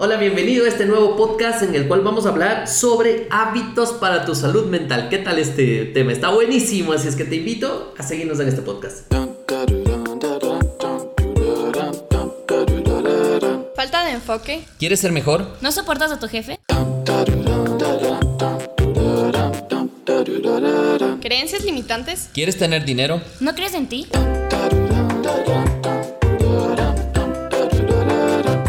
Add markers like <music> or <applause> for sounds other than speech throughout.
Hola, bienvenido a este nuevo podcast en el cual vamos a hablar sobre hábitos para tu salud mental. ¿Qué tal este tema? Está buenísimo, así es que te invito a seguirnos en este podcast. Falta de enfoque. ¿Quieres ser mejor? ¿No soportas a tu jefe? ¿Creencias limitantes? ¿Quieres tener dinero? ¿No crees en ti?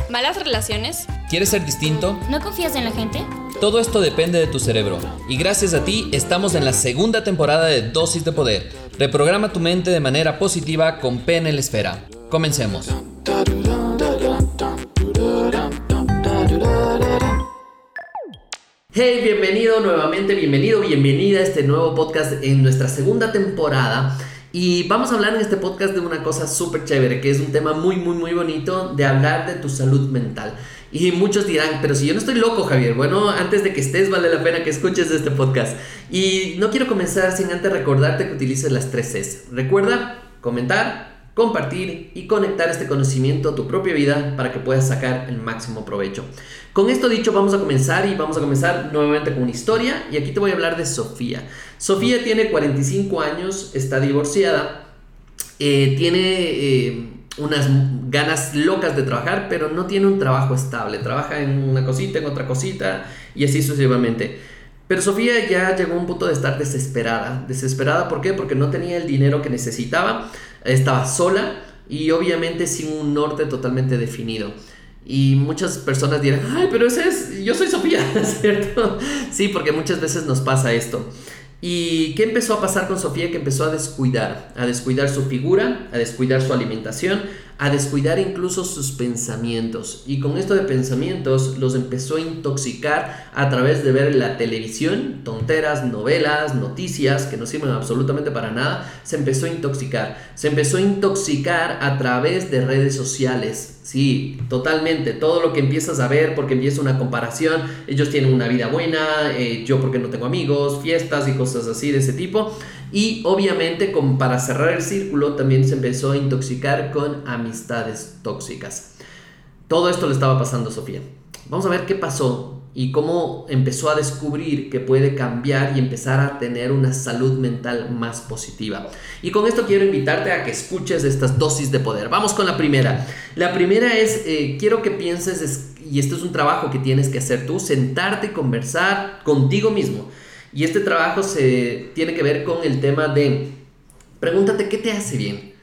¿Malas relaciones? ¿Quieres ser distinto? ¿No confías en la gente? Todo esto depende de tu cerebro. Y gracias a ti estamos en la segunda temporada de Dosis de Poder. Reprograma tu mente de manera positiva con PNL Esfera. Comencemos. Hey, bienvenido nuevamente, bienvenido, bienvenida a este nuevo podcast en nuestra segunda temporada. Y vamos a hablar en este podcast de una cosa súper chévere, que es un tema muy, muy, muy bonito de hablar de tu salud mental. Y muchos dirán, pero si yo no estoy loco, Javier, bueno, antes de que estés, vale la pena que escuches este podcast. Y no quiero comenzar sin antes recordarte que utilices las tres Cs. Recuerda comentar, compartir y conectar este conocimiento a tu propia vida para que puedas sacar el máximo provecho. Con esto dicho, vamos a comenzar y vamos a comenzar nuevamente con una historia. Y aquí te voy a hablar de Sofía. Sofía tiene 45 años, está divorciada, eh, tiene eh, unas ganas locas de trabajar, pero no tiene un trabajo estable. Trabaja en una cosita, en otra cosita y así sucesivamente. Pero Sofía ya llegó a un punto de estar desesperada. Desesperada, ¿por qué? Porque no tenía el dinero que necesitaba, estaba sola y obviamente sin un norte totalmente definido. Y muchas personas dirán, ay, pero ese es, yo soy Sofía, <laughs> ¿cierto? Sí, porque muchas veces nos pasa esto. ¿Y qué empezó a pasar con Sofía? Que empezó a descuidar, a descuidar su figura, a descuidar su alimentación, a descuidar incluso sus pensamientos. Y con esto de pensamientos los empezó a intoxicar a través de ver la televisión, tonteras, novelas, noticias que no sirven absolutamente para nada. Se empezó a intoxicar. Se empezó a intoxicar a través de redes sociales. Sí, totalmente. Todo lo que empiezas a ver porque empieza una comparación. Ellos tienen una vida buena, eh, yo porque no tengo amigos, fiestas y cosas así de ese tipo. Y obviamente, como para cerrar el círculo, también se empezó a intoxicar con amistades tóxicas. Todo esto le estaba pasando a Sofía. Vamos a ver qué pasó y cómo empezó a descubrir que puede cambiar y empezar a tener una salud mental más positiva. Y con esto quiero invitarte a que escuches estas dosis de poder. Vamos con la primera. La primera es, eh, quiero que pienses, y esto es un trabajo que tienes que hacer tú, sentarte y conversar contigo mismo y este trabajo se tiene que ver con el tema de pregúntate qué te hace bien.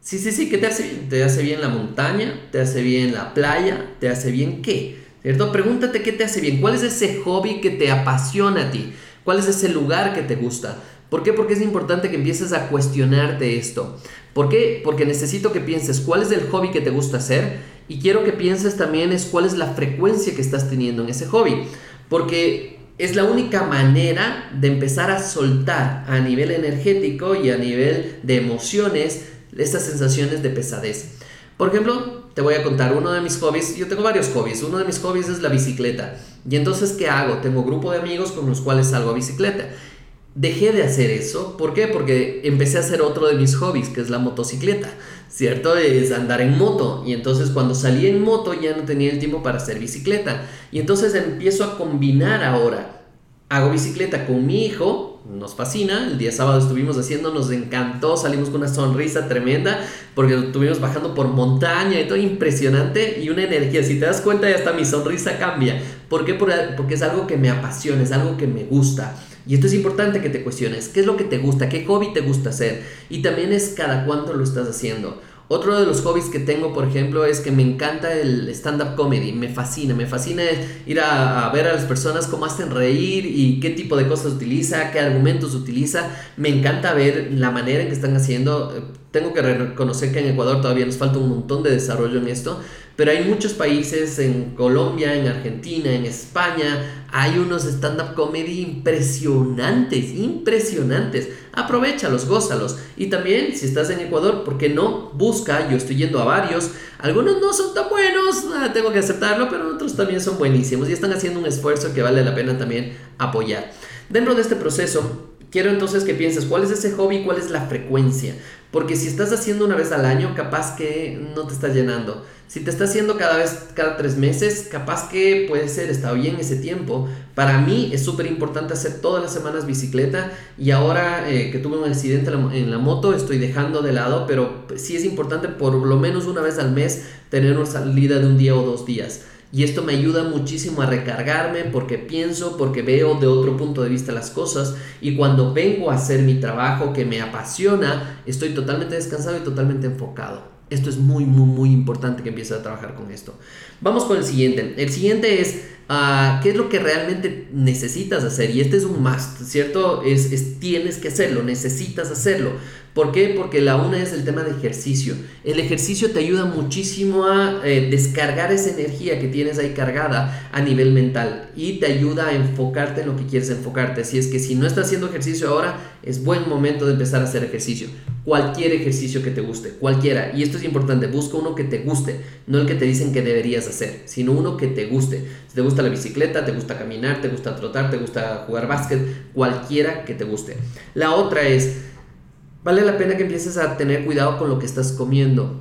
Sí, sí, sí, ¿qué te hace bien? ¿Te hace bien la montaña? ¿Te hace bien la playa? ¿Te hace bien qué? ¿Cierto? Pregúntate qué te hace bien. ¿Cuál es ese hobby que te apasiona a ti? ¿Cuál es ese lugar que te gusta? ¿Por qué? Porque es importante que empieces a cuestionarte esto. ¿Por qué? Porque necesito que pienses cuál es el hobby que te gusta hacer y quiero que pienses también es cuál es la frecuencia que estás teniendo en ese hobby. Porque es la única manera de empezar a soltar a nivel energético y a nivel de emociones estas sensaciones de pesadez. Por ejemplo, te voy a contar uno de mis hobbies. Yo tengo varios hobbies. Uno de mis hobbies es la bicicleta. Y entonces, ¿qué hago? Tengo grupo de amigos con los cuales salgo a bicicleta. Dejé de hacer eso. ¿Por qué? Porque empecé a hacer otro de mis hobbies, que es la motocicleta. ¿cierto? Es andar en moto. Y entonces cuando salí en moto ya no tenía el tiempo para hacer bicicleta. Y entonces empiezo a combinar ahora. Hago bicicleta con mi hijo, nos fascina. El día sábado estuvimos haciendo, nos encantó, salimos con una sonrisa tremenda porque estuvimos bajando por montaña y todo impresionante y una energía. Si te das cuenta, ya hasta mi sonrisa cambia. ¿Por qué? Porque es algo que me apasiona, es algo que me gusta. Y esto es importante que te cuestiones, ¿qué es lo que te gusta? ¿Qué hobby te gusta hacer? Y también es cada cuánto lo estás haciendo. Otro de los hobbies que tengo, por ejemplo, es que me encanta el stand-up comedy, me fascina, me fascina ir a, ver a las personas cómo hacen reír y qué tipo de cosas utiliza, qué argumentos utiliza, me encanta ver la manera en que están haciendo, tengo que reconocer que en Ecuador todavía nos falta un montón de desarrollo en esto, pero hay muchos países, en Colombia, en Argentina, en España, hay unos stand-up comedy impresionantes, impresionantes. Aprovechalos, gózalos. Y también, si estás en Ecuador, ¿por qué no? Busca, yo estoy yendo a varios. Algunos no son tan buenos, ah, tengo que aceptarlo, pero otros también son buenísimos y están haciendo un esfuerzo que vale la pena también apoyar. Dentro de este proceso, Quiero entonces que pienses cuál es ese hobby, cuál es la frecuencia. Porque si estás haciendo una vez al año, capaz que no te está llenando. Si te está haciendo cada vez, cada tres meses, capaz que puede ser, está bien ese tiempo. Para mí es súper importante hacer todas las semanas bicicleta y ahora eh, que tuve un accidente en la, moto estoy dejando de lado, pero sí es importante por lo menos una vez al mes tener una salida de un día o dos días. Y esto me ayuda muchísimo a recargarme porque pienso, porque veo de otro punto de vista las cosas. Y cuando vengo a hacer mi trabajo que me apasiona, estoy totalmente descansado y totalmente enfocado. Esto es muy, muy, muy importante que empieces a trabajar con esto. Vamos con el siguiente. El siguiente es, uh, ¿qué es lo que realmente necesitas hacer? Y este es un must, ¿cierto? Es, es, tienes que hacerlo, necesitas hacerlo. ¿Por qué? Porque la una es el tema de ejercicio. El ejercicio te ayuda muchísimo a eh, descargar esa energía que tienes ahí cargada a nivel mental y te ayuda a enfocarte en lo que quieres enfocarte. Así es que si no estás haciendo ejercicio ahora, es buen momento de empezar a hacer ejercicio. Cualquier ejercicio que te guste, cualquiera. Y esto es importante, busca uno que te guste, no el que te dicen que deberías hacer, sino uno que te guste. Te gusta la bicicleta, te gusta caminar, te gusta trotar, te gusta jugar básquet, cualquiera que te guste. La otra es vale la pena que empieces a tener cuidado con lo que estás comiendo.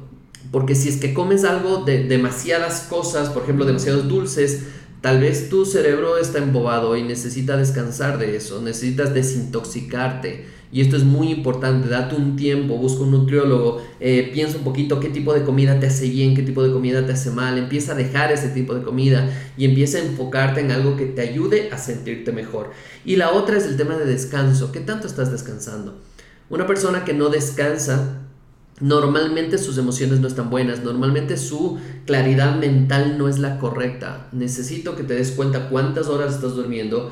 Porque si es que comes algo de demasiadas cosas, por ejemplo, demasiados dulces, tal vez tu cerebro está embobado y necesita descansar de eso, necesitas desintoxicarte. Y esto es muy importante, date un tiempo, busca un nutriólogo, eh, piensa un poquito qué tipo de comida te hace bien, qué tipo de comida te hace mal, empieza a dejar ese tipo de comida y empieza a enfocarte en algo que te ayude a sentirte mejor. Y la otra es el tema de descanso, ¿qué tanto estás descansando? Una persona que no descansa, normalmente sus emociones no están buenas, normalmente su claridad mental no es la correcta. Necesito que te des cuenta cuántas horas estás durmiendo,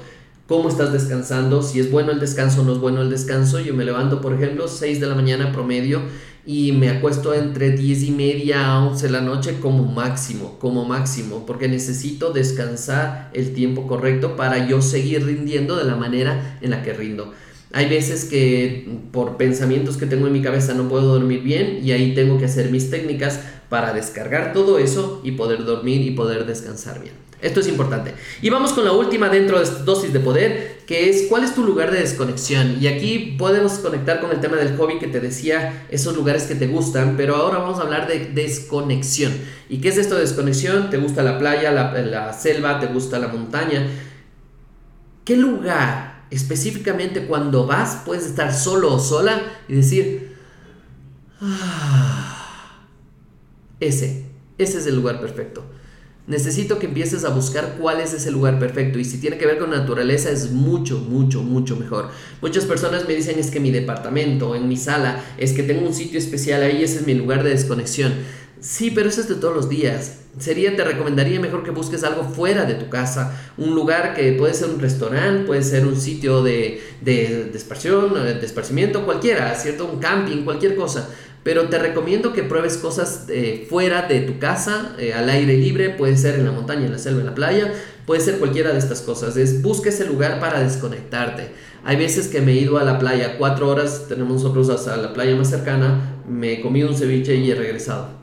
cómo estás descansando, si es bueno el descanso o no es bueno el descanso. Yo me levanto, por ejemplo, 6 de la mañana promedio y me acuesto entre 10 y media a 11 de la noche como máximo, como máximo, porque necesito descansar el tiempo correcto para yo seguir rindiendo de la manera en la que rindo. Hay veces que por pensamientos que tengo en mi cabeza no puedo dormir bien y ahí tengo que hacer mis técnicas para descargar todo eso y poder dormir y poder descansar bien. Esto es importante. Y vamos con la última dentro de dosis de poder, que es cuál es tu lugar de desconexión. Y aquí podemos conectar con el tema del hobby que te decía, esos lugares que te gustan, pero ahora vamos a hablar de desconexión. ¿Y qué es esto de desconexión? ¿Te gusta la playa, la, la selva, te gusta la montaña? ¿Qué lugar específicamente cuando vas, puedes estar solo o sola y decir, ah, ese, ese es el lugar perfecto. Necesito que empieces a buscar cuál es ese lugar perfecto y si tiene que ver con naturaleza es mucho, mucho, mucho mejor. Muchas personas me dicen es que mi departamento, en mi sala, es que tengo un sitio especial ahí, ese es mi lugar de desconexión. Sí, pero eso es de todos los días. Sería, te recomendaría mejor que busques algo fuera de tu casa, un lugar que puede ser un restaurante, puede ser un sitio de, de, de de esparcimiento, cualquiera, ¿cierto? Un camping, cualquier cosa. Pero te recomiendo que pruebes cosas eh, fuera de tu casa, eh, al aire libre, puede ser en la montaña, en la selva, en la playa, puede ser cualquiera de estas cosas. Es busca ese lugar para desconectarte. Hay veces que me he ido a la playa, cuatro horas, tenemos nosotros hasta la playa más cercana, me he comido un ceviche y he regresado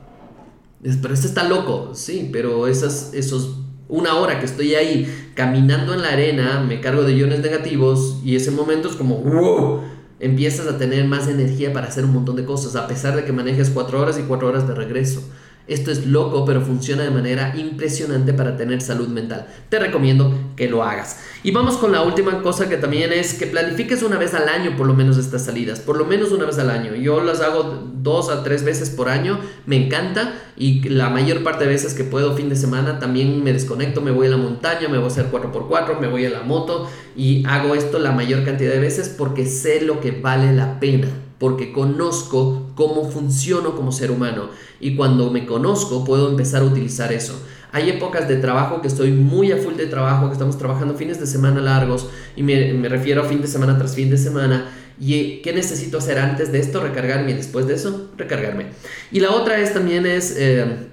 pero este está loco, sí, pero esas, esos una hora que estoy ahí caminando en la arena, me cargo de iones negativos y ese momento es como, wow, empiezas a tener más energía para hacer un montón de cosas, a pesar de que manejes cuatro horas y cuatro horas de regreso. Esto es loco, pero funciona de manera impresionante para tener salud mental. Te recomiendo que lo hagas. Y vamos con la última cosa que también es que planifiques una vez al año por lo menos estas salidas, por lo menos una vez al año. Yo las hago dos a tres veces por año, me encanta y la mayor parte de veces que puedo fin de semana también me desconecto, me voy a la montaña, me voy a hacer 4x4, me voy a la moto y hago esto la mayor cantidad de veces porque sé lo que vale la pena porque conozco cómo funciono como ser humano y cuando me conozco puedo empezar a utilizar eso. Hay épocas de trabajo que estoy muy a full de trabajo, que estamos trabajando fines de semana largos y me, refiero a fin de semana tras fin de semana. ¿Y qué necesito hacer antes de esto? Recargarme y después de eso, recargarme. Y la otra es también es... Eh,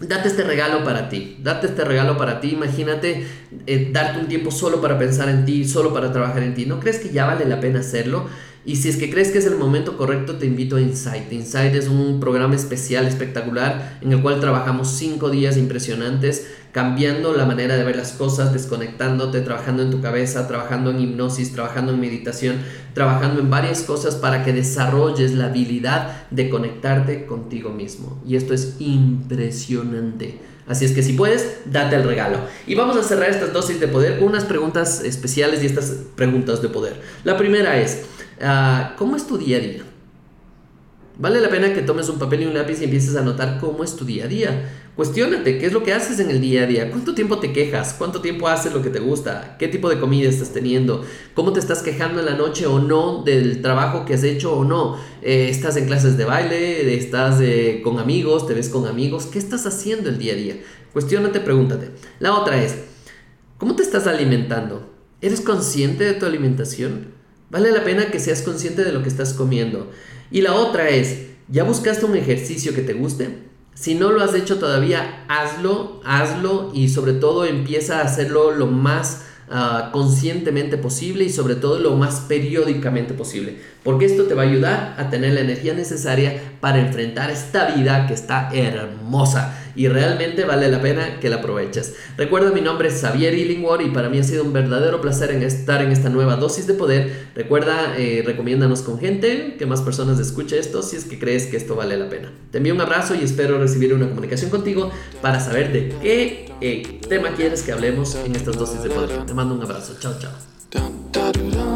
date este regalo para ti, date este regalo para ti, imagínate eh, darte un tiempo solo para pensar en ti, solo para trabajar en ti, ¿no crees que ya vale la pena hacerlo? Y si es que crees que es el momento correcto, te invito a Insight. Insight es un programa especial, espectacular, en el cual trabajamos cinco días impresionantes, cambiando la manera de ver las cosas, desconectándote, trabajando en tu cabeza, trabajando en hipnosis, trabajando en meditación, trabajando en varias cosas para que desarrolles la habilidad de conectarte contigo mismo. Y esto es impresionante. Así es que si puedes, date el regalo. Y vamos a cerrar estas dosis de poder con unas preguntas especiales y estas preguntas de poder. La primera es, ah, ¿cómo es tu día a día? Vale la pena que tomes un papel y un lápiz y empieces a notar cómo es tu día a día. Cuestiónate, ¿qué es lo que haces en el día a día? ¿Cuánto tiempo te quejas? ¿Cuánto tiempo haces lo que te gusta? ¿Qué tipo de comida estás teniendo? ¿Cómo te estás quejando en la noche o no del trabajo que has hecho o no? Eh, ¿Estás en clases de baile? ¿Estás eh, con amigos? ¿Te ves con amigos? ¿Qué estás haciendo el día a día? Cuestiónate, pregúntate. La otra es, ¿cómo te estás alimentando? ¿Eres consciente de tu alimentación? Vale la pena que seas consciente de lo que estás comiendo. Y la otra es, ¿ya buscaste un ejercicio que te guste? Si no lo has hecho todavía, hazlo, hazlo y sobre todo empieza a hacerlo lo más ah, conscientemente posible y sobre todo lo más periódicamente posible. Porque esto te va a ayudar a tener la energía necesaria para enfrentar esta vida que está hermosa y realmente vale la pena que la aproveches. Recuerda, mi nombre es Xavier Illingworth y para mí ha sido un verdadero placer en estar en esta nueva dosis de poder. Recuerda, eh, recomiéndanos con gente, que más personas escuche esto si es que crees que esto vale la pena. Te envío un abrazo y espero recibir una comunicación contigo para saber de qué eh, tema quieres que hablemos en estas dosis de poder. Te mando un abrazo. Chao, chao.